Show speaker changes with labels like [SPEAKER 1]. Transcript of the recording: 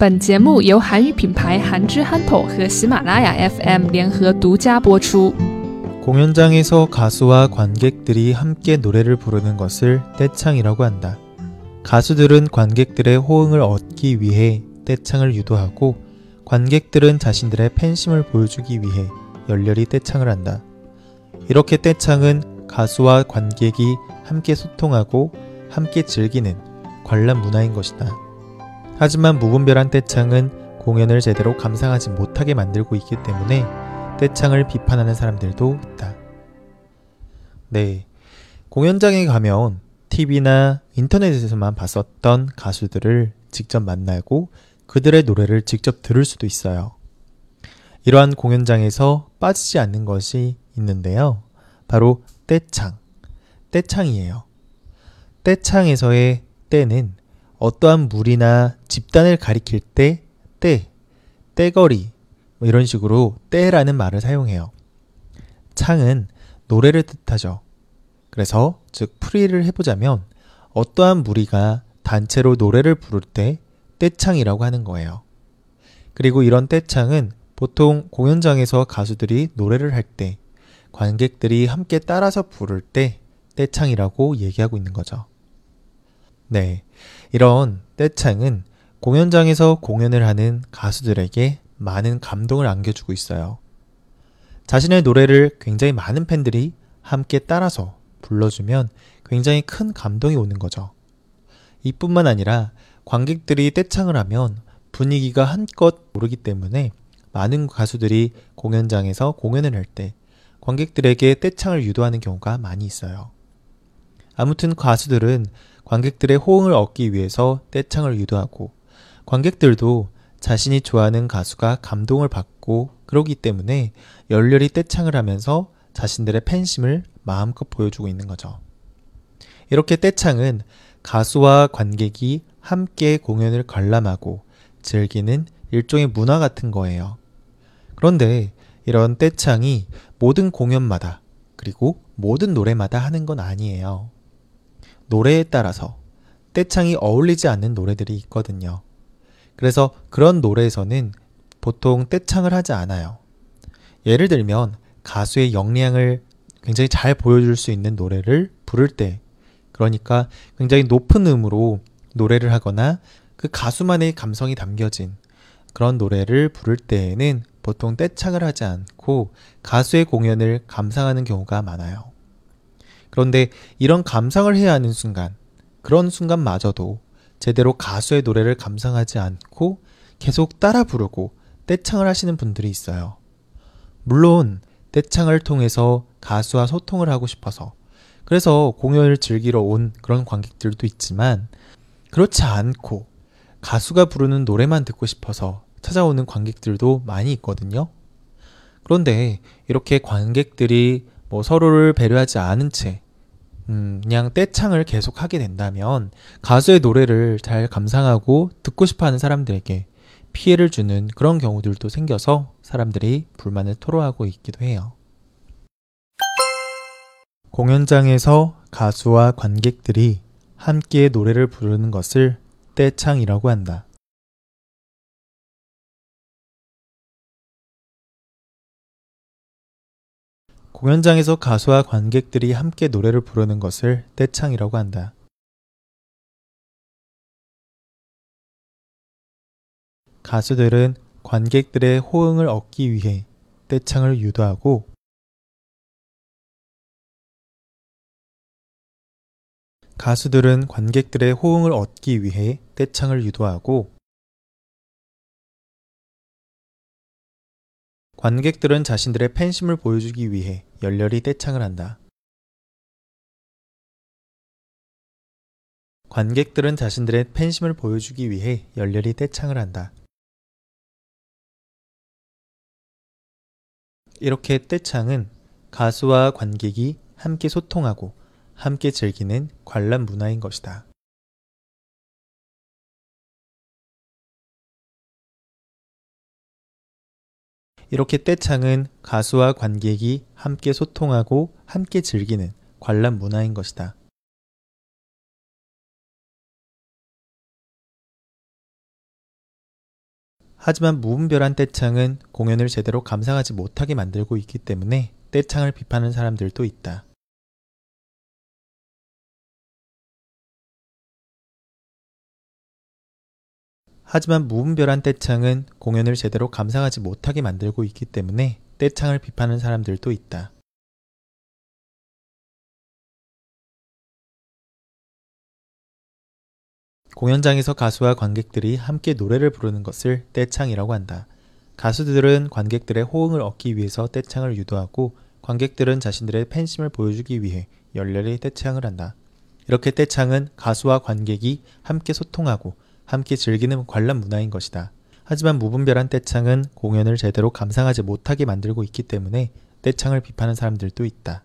[SPEAKER 1] 本节目由韩语品牌韩之憨头和喜马拉雅 FM 联合独家播出。
[SPEAKER 2] 공연장에서 가수와 관객들이 함께 노래를 부르는 것을 떼창이라고 한다. 가수들은 관객들의 호응을 얻기 위해 떼창을 유도하고 관객들은 자신들의 팬심을 보여주기 위해 열렬히 떼창을 한다. 이렇게 떼창은 가수와 관객이 함께 소통하고 함께 즐기는 관람 문화인 것이다. 하지만 무분별한 떼창은 공연을 제대로 감상하지 못하게 만들고 있기 때문에 떼창을 비판하는 사람들도 있다. 네. 공연장에 가면 TV나 인터넷에서만 봤었던 가수들을 직접 만나고 그들의 노래를 직접 들을 수도 있어요. 이러한 공연장에서 빠지지 않는 것이 있는데요. 바로 떼창. 떼창이에요. 떼창에서의 떼는 어떠한 무리나 집단을 가리킬 때 떼, 떼거리 뭐 이런 식으로 떼라는 말을 사용해요. 창은 노래를 뜻하죠. 그래서 즉 풀이를 해보자면 어떠한 무리가 단체로 노래를 부를 때 떼창이라고 하는 거예요. 그리고 이런 떼창은 보통 공연장에서 가수들이 노래를 할 때 관객들이 함께 따라서 부를 때 떼창이라고 얘기하고 있는 거죠. 네. 이런 떼창은 공연장에서 공연을 하는 가수들에게 많은 감동을 안겨주고 있어요. 자신의 노래를 굉장히 많은 팬들이 함께 따라서 불러주면 굉장히 큰 감동이 오는 거죠. 이뿐만 아니라 관객들이 떼창을 하면 분위기가 한껏 오르기 때문에 많은 가수들이 공연장에서 공연을 할 때 관객들에게 떼창을 유도하는 경우가 많이 있어요. 아무튼 가수들은 관객들의 호응을 얻기 위해서 떼창을 유도하고 관객들도 자신이 좋아하는 가수가 감동을 받고 그러기 때문에 열렬히 떼창을 하면서 자신들의 팬심을 마음껏 보여주고 있는 거죠. 이렇게 떼창은 가수와 관객이 함께 공연을 관람하고 즐기는 일종의 문화 같은 거예요. 그런데 이런 떼창이 모든 공연마다 그리고 모든 노래마다 하는 건 아니에요. 노래에 따라서 떼창이 어울리지 않는 노래들이 있거든요. 그래서 그런 노래에서는 보통 떼창을 하지 않아요. 예를 들면 가수의 역량을 굉장히 잘 보여줄 수 있는 노래를 부를 때, 그러니까 굉장히 높은 음으로 노래를 하거나 그 가수만의 감성이 담겨진 그런 노래를 부를 때에는 보통 떼창을 하지 않고 가수의 공연을 감상하는 경우가 많아요. 그런데 이런 감상을 해야 하는 순간, 그런 순간마저도 제대로 가수의 노래를 감상하지 않고 계속 따라 부르고 떼창을 하시는 분들이 있어요. 물론 떼창을 통해서 가수와 소통을 하고 싶어서 그래서 공연을 즐기러 온 그런 관객들도 있지만 그렇지 않고 가수가 부르는 노래만 듣고 싶어서 찾아오는 관객들도 많이 있거든요. 그런데 이렇게 관객들이 뭐 서로를 배려하지 않은 채 음, 그냥 떼창을 계속 하게 된다면 가수의 노래를 잘 감상하고 듣고 싶어 하는 사람들에게 피해를 주는 그런 경우들도 생겨서 사람들이 불만을 토로하고 있기도 해요. 공연장에서 가수와 관객들이 함께 노래를 부르는 것을 떼창이라고 한다. 공연장에서 가수와 관객들이 함께 노래를 부르는 것을 떼창이라고 한다. 가수들은 관객들의 호응을 얻기 위해 떼창을 유도하고 가수들은 관객들의 호응을 얻기 위해 떼창을 유도하고 관객들은 자신들의 팬심을 보여주기 위해 열렬히 떼창을 한다. 관객들은 자신들의 팬심을 보여주기 위해 열렬히 떼창을 한다. 이렇게 떼창은 가수와 관객이 함께 소통하고 함께 즐기는 관람 문화인 것이다. 이렇게 떼창은 가수와 관객이 함께 소통하고 함께 즐기는 관람 문화인 것이다. 하지만 무분별한 떼창은 공연을 제대로 감상하지 못하게 만들고 있기 때문에 떼창을 비판하는 사람들도 있다. 하지만 무분별한 떼창은 공연을 제대로 감상하지 못하게 만들고 있기 때문에 떼창을 비판하는 사람들도 있다. 공연장에서 가수와 관객들이 함께 노래를 부르는 것을 떼창이라고 한다. 가수들은 관객들의 호응을 얻기 위해서 떼창을 유도하고 관객들은 자신들의 팬심을 보여주기 위해 열렬히 떼창을 한다. 이렇게 떼창은 가수와 관객이 함께 소통하고 함께 즐기는 관람 문화인 것이다. 하지만 무분별한 떼창은 공연을 제대로 감상하지 못하게 만들고 있기 때문에 떼창을 비판하는 사람들도 있다.